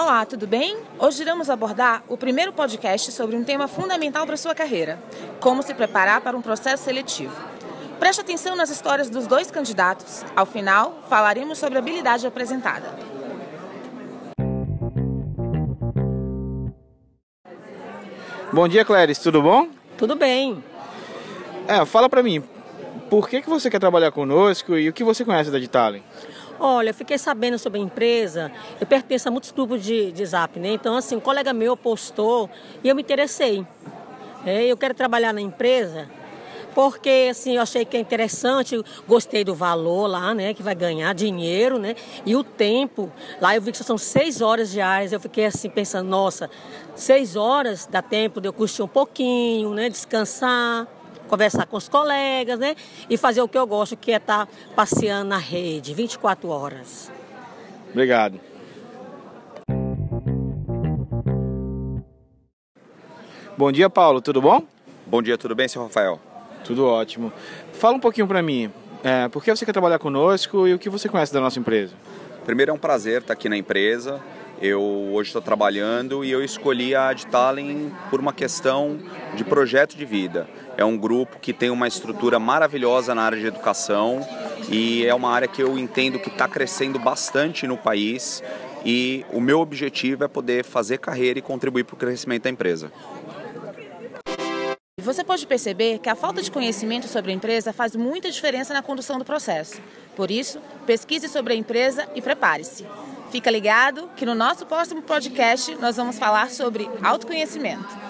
Olá, tudo bem? Hoje iremos abordar o primeiro podcast sobre um tema fundamental para sua carreira: como se preparar para um processo seletivo. Preste atenção nas histórias dos dois candidatos. Ao final, falaremos sobre a habilidade apresentada. Bom dia, Clarice, tudo bom? Tudo bem. É, fala pra mim, por que, que você quer trabalhar conosco e o que você conhece da Ditalen? Olha, eu fiquei sabendo sobre a empresa, eu pertenço a muitos grupos de, de zap, né? Então, assim, um colega meu postou e eu me interessei. É, eu quero trabalhar na empresa porque, assim, eu achei que é interessante, gostei do valor lá, né? Que vai ganhar dinheiro, né? E o tempo, lá eu vi que são seis horas diárias, eu fiquei assim pensando, nossa, seis horas dá tempo de eu curtir um pouquinho, né? Descansar conversar com os colegas, né? E fazer o que eu gosto, que é estar tá passeando na rede 24 horas. Obrigado. Bom dia, Paulo, tudo bom? Bom dia, tudo bem, seu Rafael? Tudo ótimo. Fala um pouquinho para mim, é, por que você quer trabalhar conosco e o que você conhece da nossa empresa? Primeiro é um prazer estar aqui na empresa. Eu hoje estou trabalhando e eu escolhi a Adtalen por uma questão de projeto de vida. É um grupo que tem uma estrutura maravilhosa na área de educação e é uma área que eu entendo que está crescendo bastante no país e o meu objetivo é poder fazer carreira e contribuir para o crescimento da empresa. Você pode perceber que a falta de conhecimento sobre a empresa faz muita diferença na condução do processo. Por isso, pesquise sobre a empresa e prepare-se. Fica ligado que no nosso próximo podcast nós vamos falar sobre autoconhecimento.